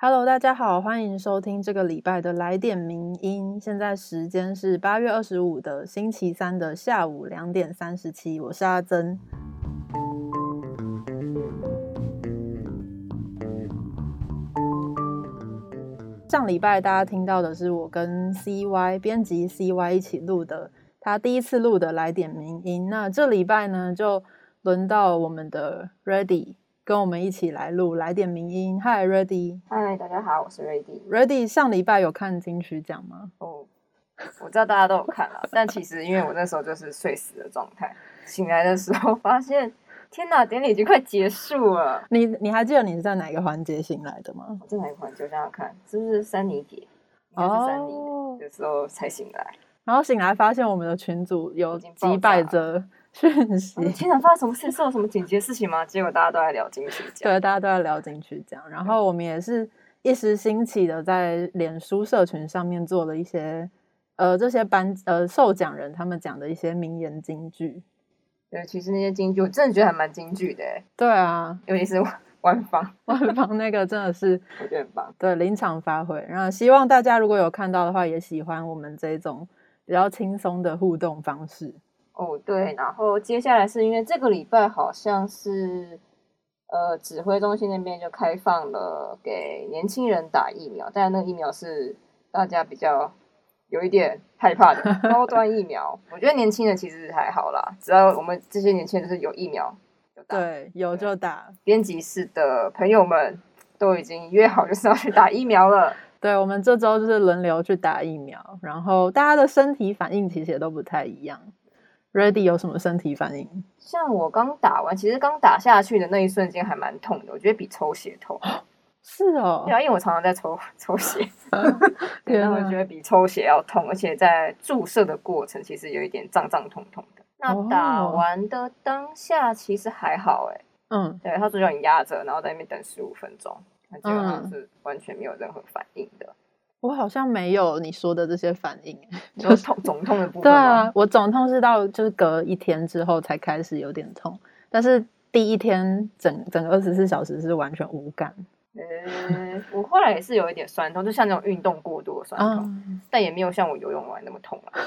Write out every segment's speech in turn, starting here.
Hello，大家好，欢迎收听这个礼拜的来点名音。现在时间是八月二十五的星期三的下午两点三十七，我是阿珍。上礼拜大家听到的是我跟 CY 编辑 CY 一起录的，他第一次录的来点名音。那这礼拜呢，就轮到我们的 Ready。跟我们一起来录来点名音，Hi Ready，嗨，大家好，我是 Ready。Ready 上礼拜有看金曲奖吗？哦，我知道大家都有看了，但其实因为我那时候就是睡死的状态，醒来的时候发现，天哪，典礼已经快结束了。你你还记得你是在哪个环节醒来的吗？在哪个环节？我想想看，是不是三尼节？应该是三尼的时候才醒来，然后醒来发现我们的群组有几百则。讯息，天哪！发生什么事？是有什么紧急的事情吗？结果大家都在聊金曲奖，对，大家都在聊金曲奖。然后我们也是一时兴起的，在脸书社群上面做了一些，呃，这些颁呃受奖人他们讲的一些名言金句。对，其实那些金句我真的觉得还蛮金句的。对啊，尤其是 万方，万方那个真的是我觉得很棒。对，临场发挥。然后希望大家如果有看到的话，也喜欢我们这种比较轻松的互动方式。哦，对，然后接下来是因为这个礼拜好像是，呃，指挥中心那边就开放了给年轻人打疫苗，但那个疫苗是大家比较有一点害怕的 高端疫苗。我觉得年轻人其实还好啦，只要我们这些年轻人是有疫苗就打，对，有就打。编辑室的朋友们都已经约好就是要去打疫苗了。对，我们这周就是轮流去打疫苗，然后大家的身体反应其实也都不太一样。Ready 有什么身体反应？像我刚打完，其实刚打下去的那一瞬间还蛮痛的，我觉得比抽血痛。是哦，对啊，因为我常常在抽 抽血，然后我觉得比抽血要痛，而且在注射的过程其实有一点胀胀痛痛的。那打完的当下其实还好，哎，嗯，对他说叫你压着，然后在那边等十五分钟，基本上是完全没有任何反应的。我好像没有你说的这些反应，就是痛肿痛的部分。对啊，我肿痛是到就是隔一天之后才开始有点痛，但是第一天整整个二十四小时是完全无感。嗯，我后来也是有一点酸痛，就像那种运动过度的酸痛，但也没有像我游泳完那么痛啊。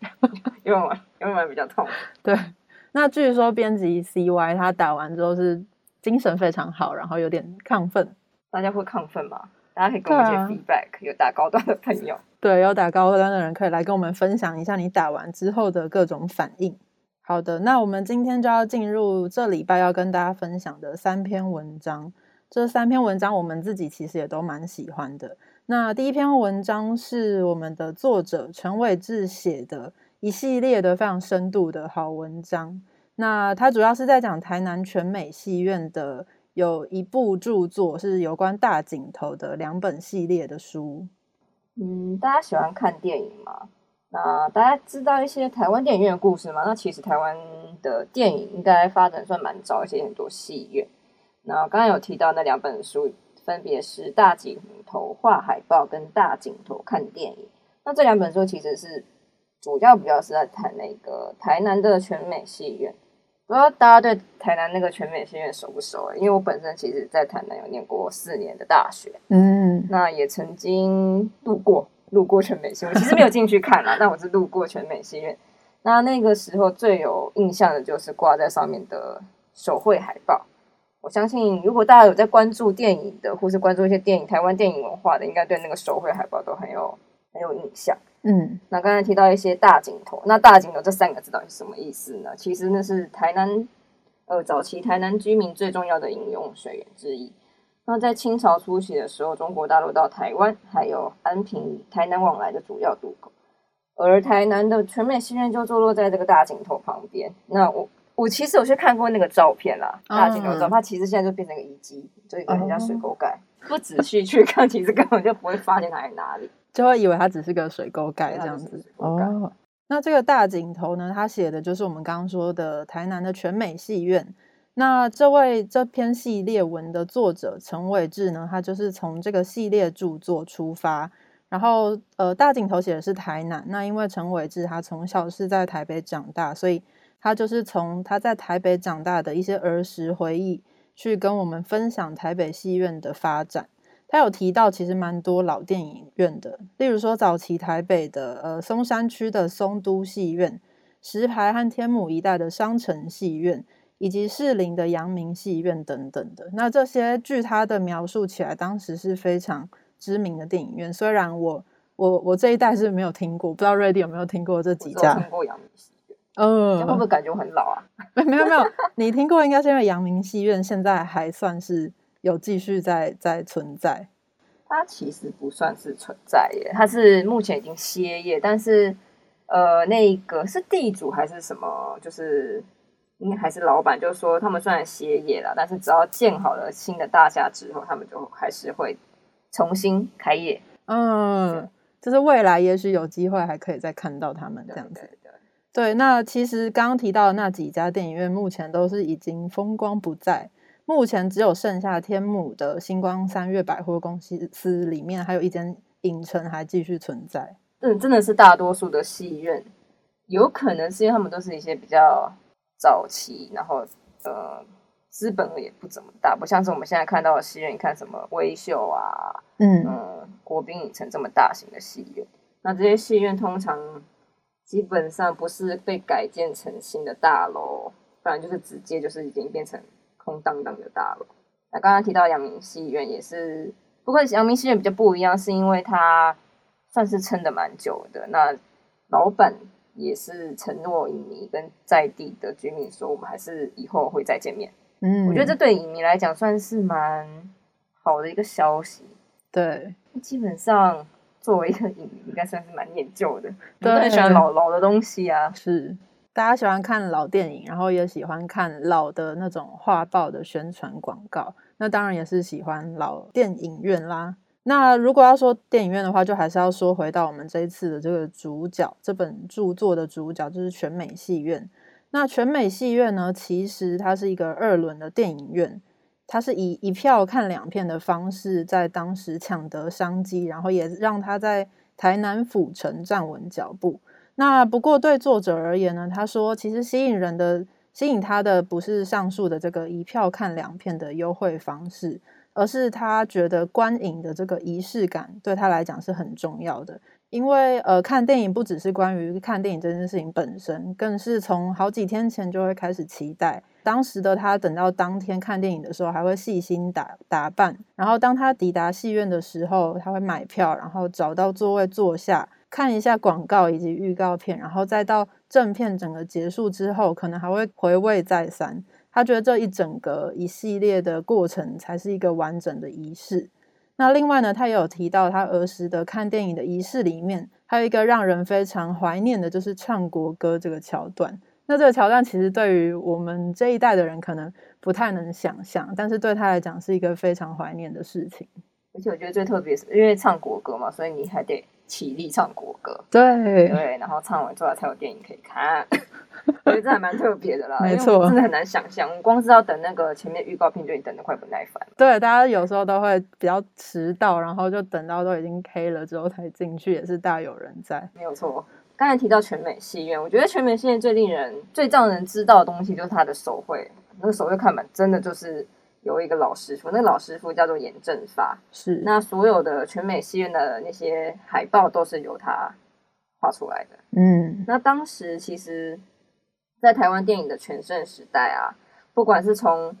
游泳完游泳完比较痛。对，那据说编辑 CY 他打完之后是精神非常好，然后有点亢奋。大家会亢奋吗？大家可以给我们一些 feedback，有打高端的朋友，对，有打高端的人可以来跟我们分享一下你打完之后的各种反应。好的，那我们今天就要进入这礼拜要跟大家分享的三篇文章。这三篇文章我们自己其实也都蛮喜欢的。那第一篇文章是我们的作者陈伟志写的一系列的非常深度的好文章。那他主要是在讲台南全美戏院的。有一部著作是有关大井头的两本系列的书。嗯，大家喜欢看电影吗？那大家知道一些台湾电影院的故事吗？那其实台湾的电影应该发展算蛮早，而且很多戏院。那刚刚有提到那两本书，分别是《大井头画海报》跟《大井头看电影》。那这两本书其实是主要比较是在谈那个台南的全美戏院。不知道大家对台南那个全美戏院熟不熟？因为我本身其实，在台南有念过四年的大学，嗯，那也曾经路过路过全美戏院，其实没有进去看啦，但我是路过全美戏院。那那个时候最有印象的就是挂在上面的手绘海报。我相信，如果大家有在关注电影的，或是关注一些电影台湾电影文化的，应该对那个手绘海报都很有很有印象。嗯，那刚才提到一些大井头，那大井头这三个字到底是什么意思呢？其实那是台南，呃，早期台南居民最重要的饮用水源之一。那在清朝初期的时候，中国大陆到台湾还有安平、台南往来的主要渡口，而台南的全美戏院就坐落在这个大井头旁边。那我我其实有去看过那个照片啦，大井头照，它其实现在就变成一个遗迹，就一个人家水沟盖。不仔细去看，其实根本就不会发现它在哪里。就会以为它只是个水沟盖这样子哦。那这个大井头呢？他写的就是我们刚刚说的台南的全美戏院。那这位这篇系列文的作者陈伟志呢，他就是从这个系列著作出发，然后呃，大井头写的是台南。那因为陈伟志他从小是在台北长大，所以他就是从他在台北长大的一些儿时回忆，去跟我们分享台北戏院的发展。他有提到其实蛮多老电影院的，例如说早期台北的呃松山区的松都戏院、石牌和天母一带的商城戏院，以及士林的阳明戏院等等的。那这些据他的描述起来，当时是非常知名的电影院。虽然我我我这一代是没有听过，不知道瑞迪有没有听过这几家？听过阳明戏院，嗯，会不会感觉我很老啊？没有没有，你听过应该是因为阳明戏院现在还算是有继续在在存在。它其实不算是存在耶，它是目前已经歇业，但是呃，那个是地主还是什么？就是应该还是老板，就是说他们虽然歇业了，但是只要建好了新的大厦之后，他们就还是会重新开业。嗯，就是未来也许有机会还可以再看到他们这样子。对，那其实刚刚提到的那几家电影院，目前都是已经风光不再。目前只有剩下天母的星光三月百货公司里面，还有一间影城还继续存在。嗯，真的是大多数的戏院，有可能是因为他们都是一些比较早期，然后呃资本也不怎么大，不像是我们现在看到的戏院，你看什么微秀啊，嗯嗯，国宾影城这么大型的戏院。那这些戏院通常基本上不是被改建成新的大楼，不然就是直接就是已经变成。空荡荡的大楼。那刚刚提到阳明戏院也是，不过阳明戏院比较不一样，是因为它算是撑的蛮久的。那老板也是承诺影迷跟在地的居民说，我们还是以后会再见面。嗯，我觉得这对影迷来讲算是蛮好的一个消息。对，基本上作为一个影迷，应该算是蛮念旧的，都很喜欢老老的东西啊。是。大家喜欢看老电影，然后也喜欢看老的那种画报的宣传广告，那当然也是喜欢老电影院啦。那如果要说电影院的话，就还是要说回到我们这一次的这个主角，这本著作的主角就是全美戏院。那全美戏院呢，其实它是一个二轮的电影院，它是以一票看两片的方式，在当时抢得商机，然后也让它在台南府城站稳脚步。那不过对作者而言呢，他说其实吸引人的、吸引他的不是上述的这个一票看两片的优惠方式，而是他觉得观影的这个仪式感对他来讲是很重要的。因为呃，看电影不只是关于看电影这件事情本身，更是从好几天前就会开始期待。当时的他等到当天看电影的时候，还会细心打打扮，然后当他抵达戏院的时候，他会买票，然后找到座位坐下。看一下广告以及预告片，然后再到正片整个结束之后，可能还会回味再三。他觉得这一整个一系列的过程才是一个完整的仪式。那另外呢，他也有提到他儿时的看电影的仪式里面，还有一个让人非常怀念的，就是唱国歌这个桥段。那这个桥段其实对于我们这一代的人可能不太能想象，但是对他来讲是一个非常怀念的事情。而且我觉得最特别是因为唱国歌嘛，所以你还得。起立唱国歌，对对，然后唱完之后才有电影可以看，我觉得这还蛮特别的啦。没错，真的很难想象，光是要等那个前面预告片就已经等得快不耐烦。对，大家有时候都会比较迟到，然后就等到都已经黑了之后才进去，也是大有人在。没有错，刚才提到全美戏院，我觉得全美戏院最令人、最让人知道的东西就是它的手绘，那个手绘看板真的就是。有一个老师傅，那个老师傅叫做严正发，是那所有的全美戏院的那些海报都是由他画出来的。嗯，那当时其实，在台湾电影的全盛时代啊，不管是从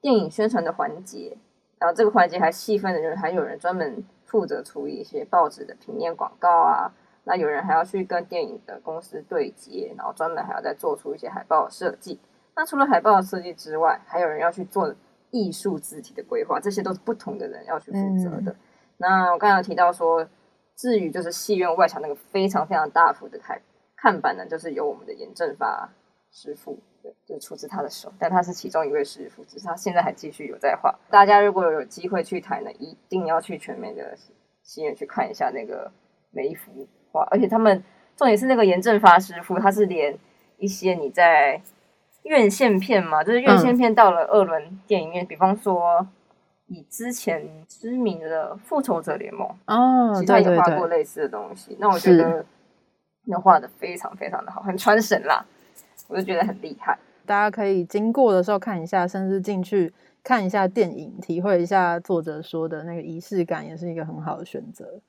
电影宣传的环节，然后这个环节还细分的人，还有人专门负责处理一些报纸的平面广告啊，那有人还要去跟电影的公司对接，然后专门还要再做出一些海报设计。那除了海报的设计之外，还有人要去做。艺术字体的规划，这些都是不同的人要去负责的。那我刚才提到说，至于就是戏院外墙那个非常非常大幅的看看板呢，就是由我们的严正发师傅，对，就出自他的手。但他是其中一位师傅，只是他现在还继续有在画。大家如果有机会去台呢，一定要去全美的戏院去看一下那个每一幅画。而且他们重点是那个严正发师傅，他是连一些你在。院线片嘛，就是院线片到了二轮电影院，比方说以之前知名的《复仇者联盟》哦，其他也画过类似的东西。那我觉得那画的非常非常的好，很传神啦，我就觉得很厉害。大家可以经过的时候看一下，甚至进去看一下电影，体会一下作者说的那个仪式感，也是一个很好的选择。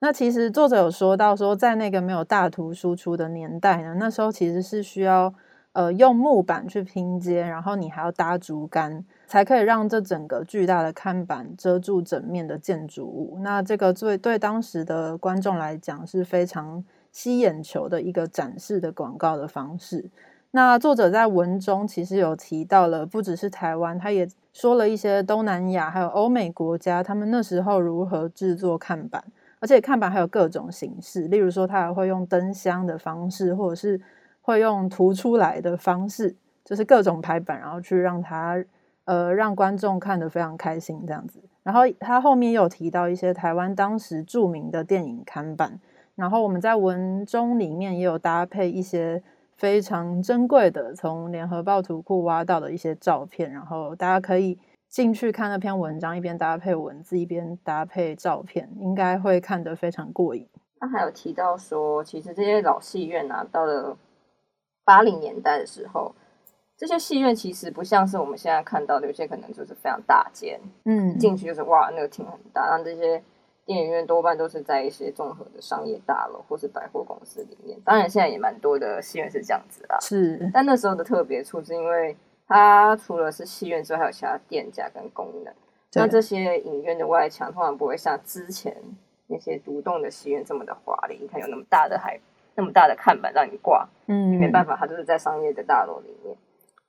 那其实作者有说到说，在那个没有大图输出的年代呢，那时候其实是需要呃用木板去拼接，然后你还要搭竹竿，才可以让这整个巨大的看板遮住整面的建筑物。那这个对对当时的观众来讲是非常吸眼球的一个展示的广告的方式。那作者在文中其实有提到了，不只是台湾，他也说了一些东南亚还有欧美国家，他们那时候如何制作看板。而且看板还有各种形式，例如说，他还会用灯箱的方式，或者是会用涂出来的方式，就是各种排版，然后去让他呃让观众看得非常开心这样子。然后他后面有提到一些台湾当时著名的电影看板，然后我们在文中里面也有搭配一些非常珍贵的从联合报图库挖到的一些照片，然后大家可以。进去看那篇文章，一边搭配文字，一边搭配照片，应该会看得非常过瘾。他还有提到说，其实这些老戏院啊，到了八零年代的时候，这些戏院其实不像是我们现在看到的，有些可能就是非常大间，嗯，进去就是哇，那个厅很大。然后这些电影院多半都是在一些综合的商业大楼或是百货公司里面。当然，现在也蛮多的戏院是这样子啦，是。但那时候的特别处是因为。它除了是戏院之外，还有其他店家跟功能。那这些影院的外墙通常不会像之前那些独栋的戏院这么的华丽。你看有那么大的海，那么大的看板让你挂，嗯，没办法，它就是在商业的大楼里面。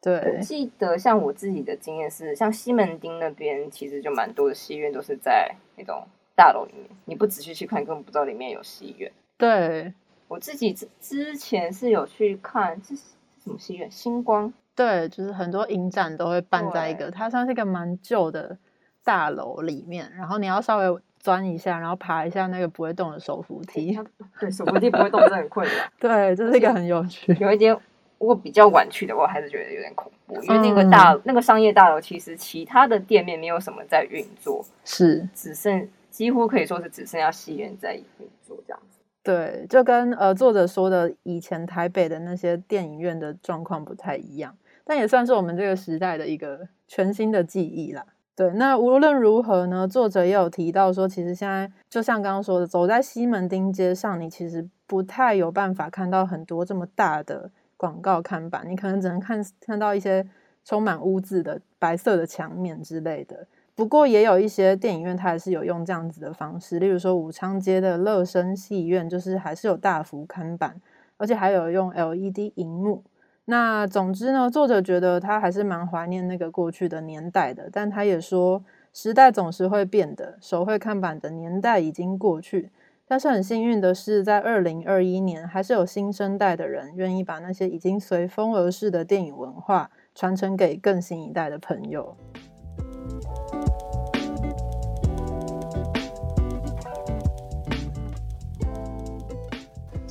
对，记得像我自己的经验是，像西门町那边其实就蛮多的戏院都是在那种大楼里面，你不仔细去看，根本不知道里面有戏院。对，我自己之之前是有去看，这是什么戏院？星光。对，就是很多影展都会办在一个，它算是一个蛮旧的大楼里面，然后你要稍微钻一下，然后爬一下那个不会动的手扶梯。对，手扶梯不会动，真的很困难。对，这是一个很有趣。有一点，我比较晚去的我，还是觉得有点恐怖，因为那个大那个商业大楼其实其他的店面没有什么在运作，是只剩几乎可以说是只剩下戏院在运作这样子。对，就跟呃作者说的以前台北的那些电影院的状况不太一样。但也算是我们这个时代的一个全新的记忆啦。对，那无论如何呢，作者也有提到说，其实现在就像刚刚说的，走在西门町街上，你其实不太有办法看到很多这么大的广告看板，你可能只能看看到一些充满污渍的白色的墙面之类的。不过也有一些电影院，它还是有用这样子的方式，例如说武昌街的乐声戏院，就是还是有大幅看板，而且还有用 LED 荧幕。那总之呢，作者觉得他还是蛮怀念那个过去的年代的，但他也说时代总是会变的，手绘看板的年代已经过去。但是很幸运的是，在二零二一年，还是有新生代的人愿意把那些已经随风而逝的电影文化传承给更新一代的朋友。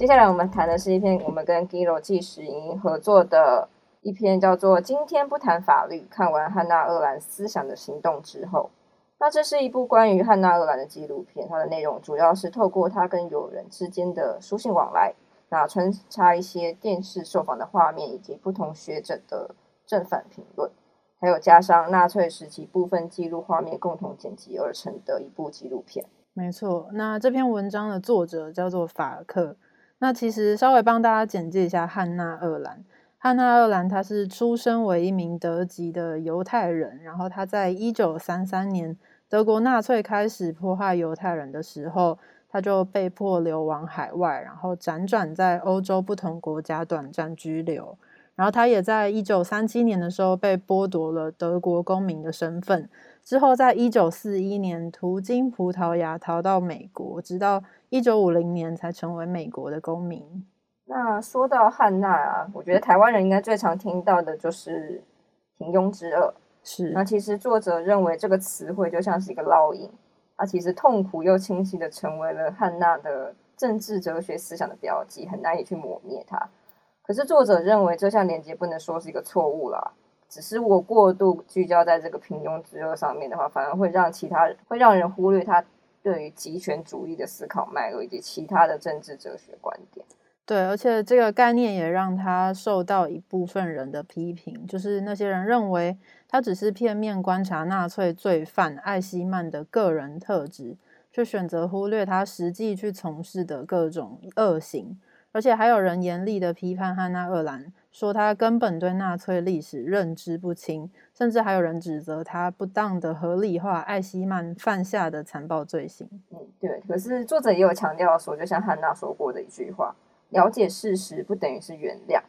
接下来我们谈的是一篇我们跟 Giro 纪实营合作的一篇，叫做《今天不谈法律》。看完汉娜·厄兰思想的行动之后，那这是一部关于汉娜·厄兰的纪录片。它的内容主要是透过他跟友人之间的书信往来，那穿插一些电视受访的画面，以及不同学者的正反评论，还有加上纳粹时期部分记录画面，共同剪辑而成的一部纪录片。没错，那这篇文章的作者叫做法克。那其实稍微帮大家简介一下汉娜·厄兰。汉娜·厄兰她是出生为一名德籍的犹太人，然后她在一九三三年德国纳粹开始迫害犹太人的时候，她就被迫流亡海外，然后辗转在欧洲不同国家短暂居留。然后他也在一九三七年的时候被剥夺了德国公民的身份，之后在一九四一年途经葡萄牙逃到美国，直到。一九五零年才成为美国的公民。那说到汉娜啊，我觉得台湾人应该最常听到的就是平庸之恶。是。那其实作者认为这个词汇就像是一个烙印，它其实痛苦又清晰的成为了汉娜的政治哲学思想的标记，很难以去抹灭它。可是作者认为这项连接不能说是一个错误啦，只是我过度聚焦在这个平庸之恶上面的话，反而会让其他人会让人忽略他。对于极权主义的思考脉络以及其他的政治哲学观点，对，而且这个概念也让他受到一部分人的批评，就是那些人认为他只是片面观察纳粹罪犯艾希曼的个人特质，却选择忽略他实际去从事的各种恶行。而且还有人严厉的批判汉娜·厄兰，说他根本对纳粹历史认知不清，甚至还有人指责他不当的合理化艾希曼犯下的残暴罪行。嗯，对。可是作者也有强调说，就像汉娜说过的一句话：“了解事实不等于是原谅。”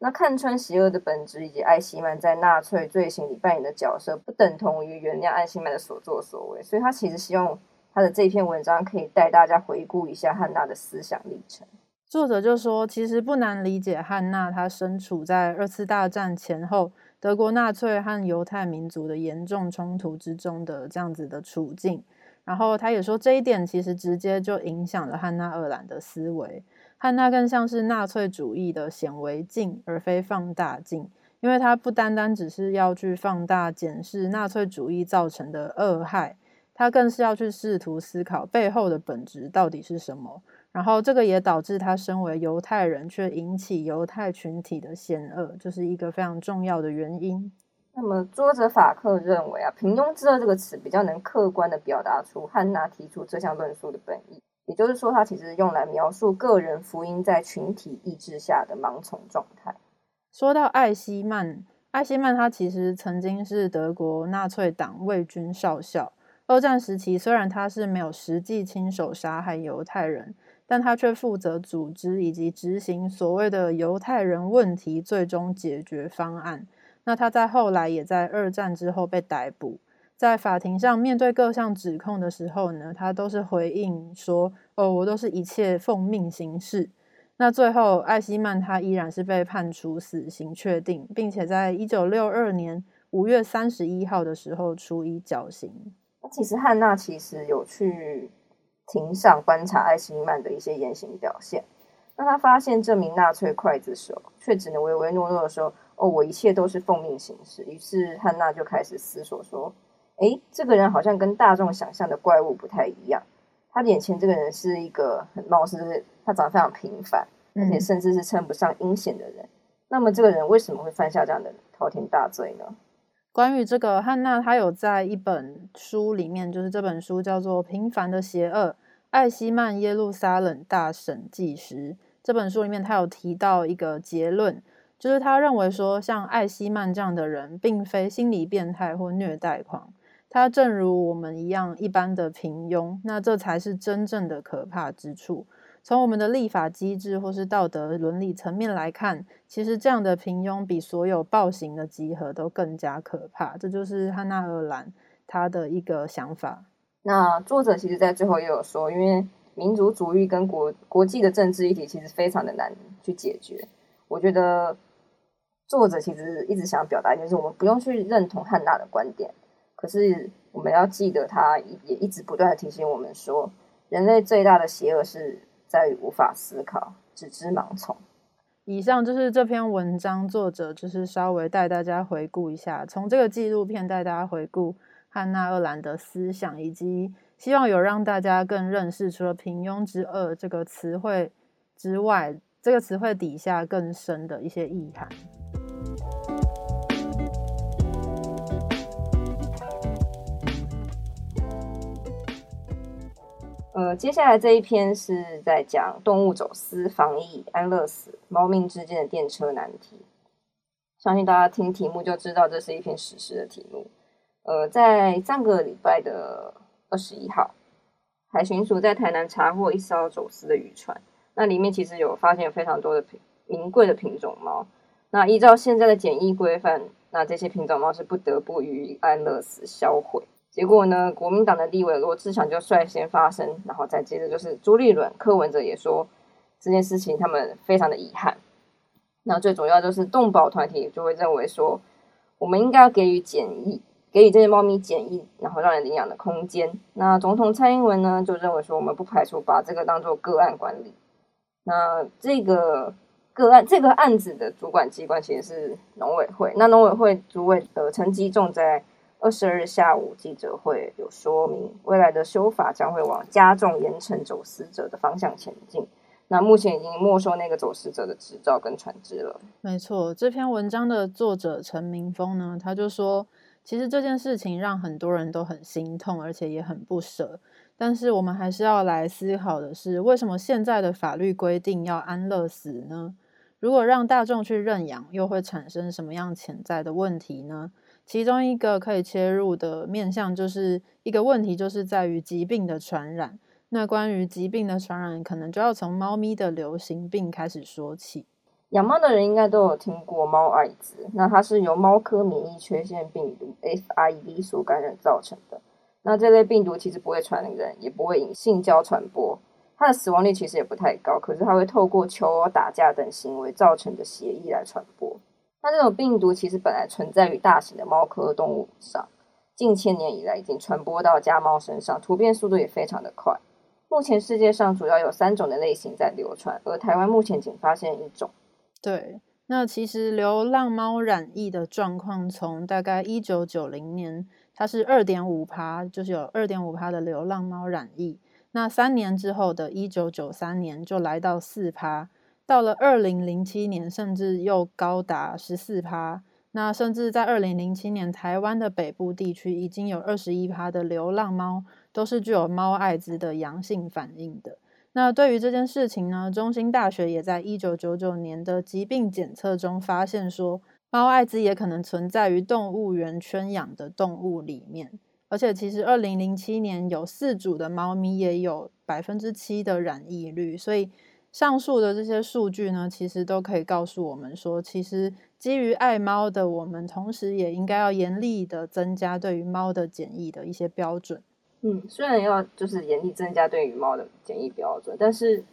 那看穿邪恶的本质以及艾希曼在纳粹罪行里扮演的角色，不等同于原谅艾希曼的所作所为。所以他其实希望他的这篇文章可以带大家回顾一下汉娜的思想历程。作者就说，其实不难理解汉娜她身处在二次大战前后德国纳粹和犹太民族的严重冲突之中的这样子的处境。然后他也说，这一点其实直接就影响了汉娜·厄兰的思维。汉娜更像是纳粹主义的显微镜，而非放大镜，因为它不单单只是要去放大检视纳粹主义造成的恶害，他更是要去试图思考背后的本质到底是什么。然后，这个也导致他身为犹太人却引起犹太群体的险恶，就是一个非常重要的原因。那么，作者法克认为啊，“平庸之恶”这个词比较能客观的表达出汉娜提出这项论述的本意，也就是说，它其实用来描述个人福音在群体意志下的盲从状态。说到艾希曼，艾希曼他其实曾经是德国纳粹党卫军少校，二战时期虽然他是没有实际亲手杀害犹太人。但他却负责组织以及执行所谓的犹太人问题最终解决方案。那他在后来也在二战之后被逮捕，在法庭上面对各项指控的时候呢，他都是回应说：“哦，我都是一切奉命行事。”那最后，艾希曼他依然是被判处死刑确定，并且在一九六二年五月三十一号的时候处以绞刑。其实汉娜其实有去。庭上观察艾希曼的一些言行表现，当他发现这名纳粹刽子手却只能唯唯诺诺的说：“哦，我一切都是奉命行事。”于是汉娜就开始思索说：“诶，这个人好像跟大众想象的怪物不太一样。他眼前这个人是一个很貌似他长得非常平凡，而且甚至是称不上阴险的人。那么这个人为什么会犯下这样的滔天大罪呢？”关于这个汉娜，她有在一本书里面，就是这本书叫做《平凡的邪恶：艾希曼耶路撒冷大审纪实》这本书里面，他有提到一个结论，就是他认为说，像艾希曼这样的人，并非心理变态或虐待狂，他正如我们一样一般的平庸，那这才是真正的可怕之处。从我们的立法机制或是道德伦理层面来看，其实这样的平庸比所有暴行的集合都更加可怕。这就是汉娜·尔兰他的一个想法。那作者其实在最后也有说，因为民族主义跟国国际的政治议题其实非常的难去解决。我觉得作者其实一直想表达，就是我们不用去认同汉娜的观点，可是我们要记得，他也一直不断的提醒我们说，人类最大的邪恶是。在于无法思考，只知盲从。以上就是这篇文章作者就是稍微带大家回顾一下，从这个纪录片带大家回顾汉娜·厄兰的思想，以及希望有让大家更认识除了“平庸之恶”这个词汇之外，这个词汇底下更深的一些意涵。呃，接下来这一篇是在讲动物走私、防疫、安乐死、猫命之间的电车难题。相信大家听题目就知道，这是一篇史诗的题目。呃，在上个礼拜的二十一号，海巡署在台南查获一艘走私的渔船，那里面其实有发现非常多的名贵的品种猫。那依照现在的检疫规范，那这些品种猫是不得不予安乐死销毁。结果呢？国民党的立委罗志祥就率先发声，然后再接着就是朱立伦、柯文哲也说这件事情他们非常的遗憾。那最主要就是动保团体就会认为说，我们应该要给予检疫，给予这些猫咪检疫，然后让人领养的空间。那总统蔡英文呢就认为说，我们不排除把这个当做个案管理。那这个个案这个案子的主管机关其实是农委会，那农委会主委呃陈吉仲在。二十二日下午记者会有说明，未来的修法将会往加重严惩走私者的方向前进。那目前已经没收那个走私者的执照跟船只了。没错，这篇文章的作者陈明峰呢，他就说，其实这件事情让很多人都很心痛，而且也很不舍。但是我们还是要来思考的是，为什么现在的法律规定要安乐死呢？如果让大众去认养，又会产生什么样潜在的问题呢？其中一个可以切入的面向，就是一个问题，就是在于疾病的传染。那关于疾病的传染，可能就要从猫咪的流行病开始说起。养猫的人应该都有听过猫艾滋，那它是由猫科免疫缺陷病毒 FIV 所感染造成的。那这类病毒其实不会传人，也不会引性交传播，它的死亡率其实也不太高。可是它会透过求偶、打架等行为造成的血液来传播。那这种病毒其实本来存在于大型的猫科动物上，近千年以来已经传播到家猫身上，突变速度也非常的快。目前世界上主要有三种的类型在流传，而台湾目前仅发现一种。对，那其实流浪猫染疫的状况，从大概一九九零年。它是二点五趴，就是有二点五趴的流浪猫染疫。那三年之后的一九九三年就来到四趴，到了二零零七年甚至又高达十四趴。那甚至在二零零七年，台湾的北部地区已经有二十一趴的流浪猫都是具有猫艾滋的阳性反应的。那对于这件事情呢，中兴大学也在一九九九年的疾病检测中发现说。猫艾滋也可能存在于动物园圈养的动物里面，而且其实二零零七年有四组的猫咪也有百分之七的染疫率，所以上述的这些数据呢，其实都可以告诉我们说，其实基于爱猫的我们，同时也应该要严厉的增加对于猫的检疫的一些标准。嗯，虽然要就是严厉增加对于猫的检疫标准，但是。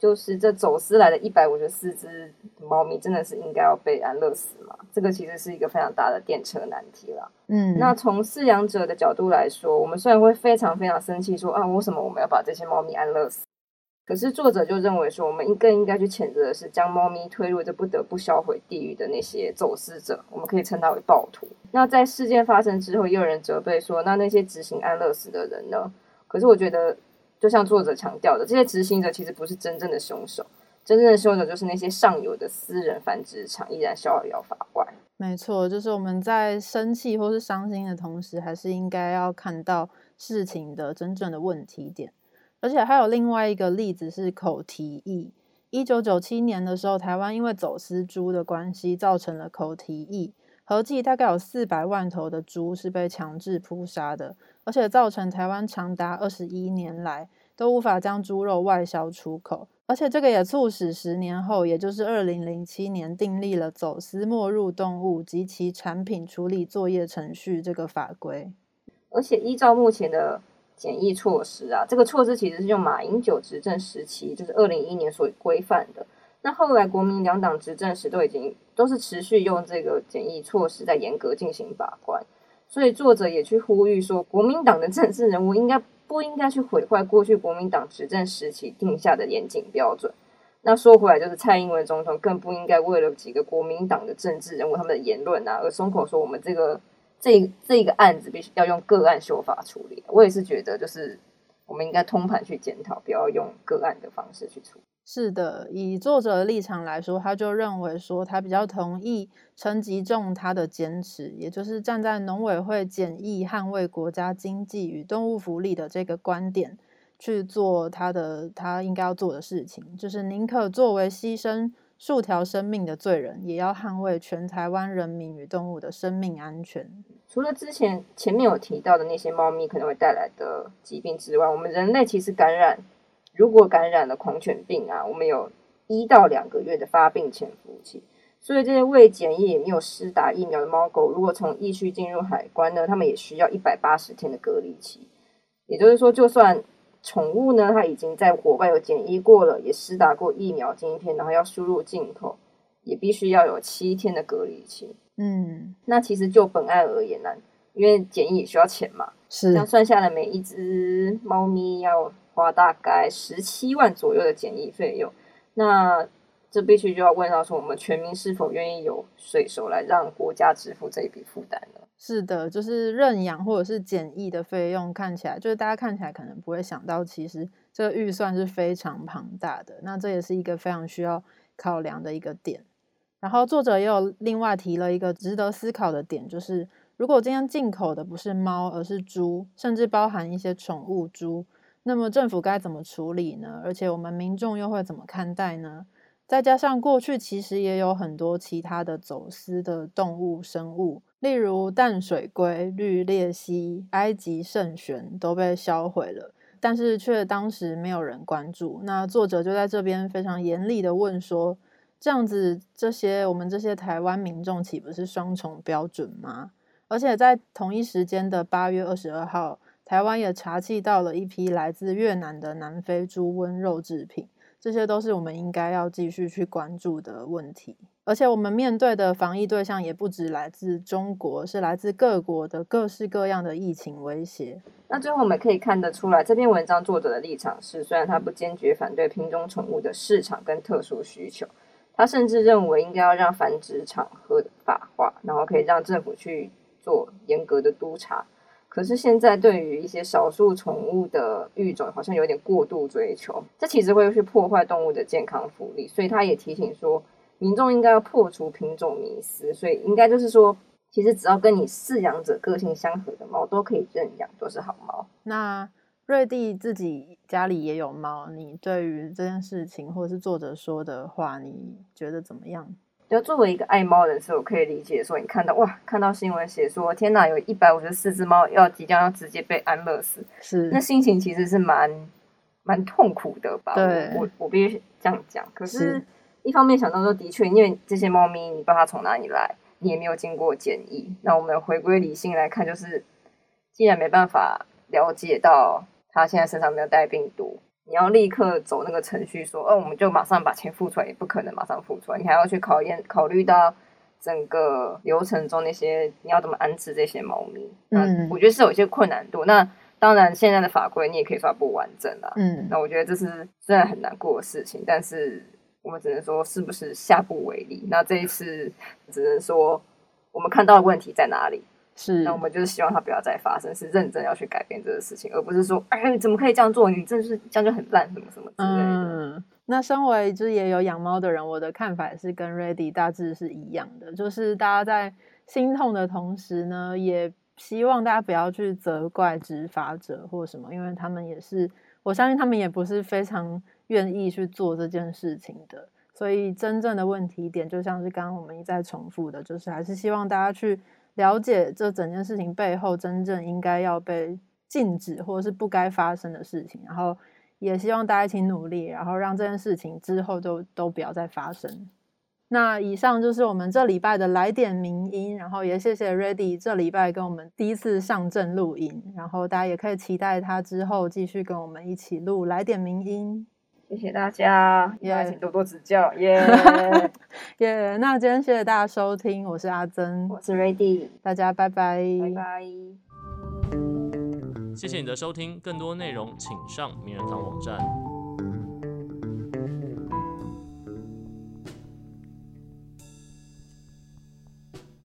就是这走私来的一百五十四只猫咪，真的是应该要被安乐死吗？这个其实是一个非常大的电车难题了。嗯，那从饲养者的角度来说，我们虽然会非常非常生气，说啊，为什么我们要把这些猫咪安乐死？可是作者就认为说，我们应更应该去谴责的是将猫咪推入这不得不销毁地狱的那些走私者，我们可以称他为暴徒。那在事件发生之后，也有人责备说，那那些执行安乐死的人呢？可是我觉得。就像作者强调的，这些执行者其实不是真正的凶手，真正的凶手就是那些上游的私人繁殖场依然逍遥法外。没错，就是我们在生气或是伤心的同时，还是应该要看到事情的真正的问题点。而且还有另外一个例子是口蹄疫。一九九七年的时候，台湾因为走私猪的关系，造成了口蹄疫，合计大概有四百万头的猪是被强制扑杀的。而且造成台湾长达二十一年来都无法将猪肉外销出口，而且这个也促使十年后，也就是二零零七年订立了走私没入动物及其产品处理作业程序这个法规。而且依照目前的检疫措施啊，这个措施其实是用马英九执政时期，就是二零一一年所规范的。那后来国民两党执政时都已经都是持续用这个检疫措施在严格进行把关。所以作者也去呼吁说，国民党的政治人物应该不应该去毁坏过去国民党执政时期定下的严谨标准。那说回来，就是蔡英文总统更不应该为了几个国民党的政治人物他们的言论啊，而松口说我们这个这这一个案子必须要用个案修法处理。我也是觉得，就是我们应该通盘去检讨，不要用个案的方式去处理。是的，以作者的立场来说，他就认为说，他比较同意陈吉仲他的坚持，也就是站在农委会简易捍卫国家经济与动物福利的这个观点去做他的他应该要做的事情，就是宁可作为牺牲数条生命的罪人，也要捍卫全台湾人民与动物的生命安全。除了之前前面有提到的那些猫咪可能会带来的疾病之外，我们人类其实感染。如果感染了狂犬病啊，我们有一到两个月的发病潜伏期，所以这些未检疫也没有施打疫苗的猫狗，如果从疫区进入海关呢，他们也需要一百八十天的隔离期。也就是说，就算宠物呢，它已经在国外有检疫过了，也施打过疫苗今天，然后要输入进口，也必须要有七天的隔离期。嗯，那其实就本案而言呢，因为检疫也需要钱嘛，是，这样算下来，每一只猫咪要。花大概十七万左右的检疫费用，那这必须就要问到说，我们全民是否愿意有税收来让国家支付这一笔负担呢？是的，就是认养或者是检疫的费用，看起来就是大家看起来可能不会想到，其实这个预算是非常庞大的。那这也是一个非常需要考量的一个点。然后作者也有另外提了一个值得思考的点，就是如果今天进口的不是猫，而是猪，甚至包含一些宠物猪，那么政府该怎么处理呢？而且我们民众又会怎么看待呢？再加上过去其实也有很多其他的走私的动物生物，例如淡水龟、绿鬣蜥、埃及圣玄都被销毁了，但是却当时没有人关注。那作者就在这边非常严厉的问说。这样子，这些我们这些台湾民众岂不是双重标准吗？而且在同一时间的八月二十二号，台湾也查缉到了一批来自越南的南非猪瘟肉制品，这些都是我们应该要继续去关注的问题。而且我们面对的防疫对象也不止来自中国，是来自各国的各式各样的疫情威胁。那最后我们可以看得出来，这篇文章作者的立场是，虽然他不坚决反对品种宠物的市场跟特殊需求。他甚至认为应该要让繁殖场合法化，然后可以让政府去做严格的督查。可是现在对于一些少数宠物的育种，好像有点过度追求，这其实会去破坏动物的健康福利。所以他也提醒说，民众应该要破除品种迷思。所以应该就是说，其实只要跟你饲养者个性相合的猫，都可以认养，都是好猫。那。瑞蒂自己家里也有猫，你对于这件事情或者是作者说的话，你觉得怎么样？就作为一个爱猫人士，我可以理解说，你看到哇，看到新闻写说，天哪，有一百五十四只猫要即将要直接被安乐死，是那心情其实是蛮蛮痛苦的吧？对，我我必须这样讲。可是，一方面想到说，的确，因为这些猫咪，你不知道它从哪里来，你也没有经过检疫。那我们回归理性来看，就是既然没办法了解到。它现在身上没有带病毒，你要立刻走那个程序，说，哦，我们就马上把钱付出来，也不可能马上付出来，你还要去考验，考虑到整个流程中那些你要怎么安置这些猫咪，嗯，我觉得是有一些困难度。那当然，现在的法规你也可以说不完整啦，嗯，那我觉得这是虽然很难过的事情，但是我们只能说是不是下不为例。那这一次只能说我们看到的问题在哪里。是，那我们就是希望它不要再发生，是认真要去改变这个事情，而不是说，哎，你怎么可以这样做？你这是这样就很烂，什么什么之类的。嗯，那身为就是也有养猫的人，我的看法也是跟 Ready 大致是一样的，就是大家在心痛的同时呢，也希望大家不要去责怪执法者或什么，因为他们也是，我相信他们也不是非常愿意去做这件事情的。所以真正的问题点，就像是刚刚我们一再重复的，就是还是希望大家去。了解这整件事情背后真正应该要被禁止或者是不该发生的事情，然后也希望大家一起努力，然后让这件事情之后都都不要再发生。那以上就是我们这礼拜的来点名音，然后也谢谢 Ready 这礼拜跟我们第一次上阵录音，然后大家也可以期待他之后继续跟我们一起录来点名音。谢谢大家，也请多多指教，耶 耶。那今天谢谢大家收听，我是阿珍，我是 Ready，大家拜拜，拜拜。谢谢你的收听，更多内容请上名人堂网站。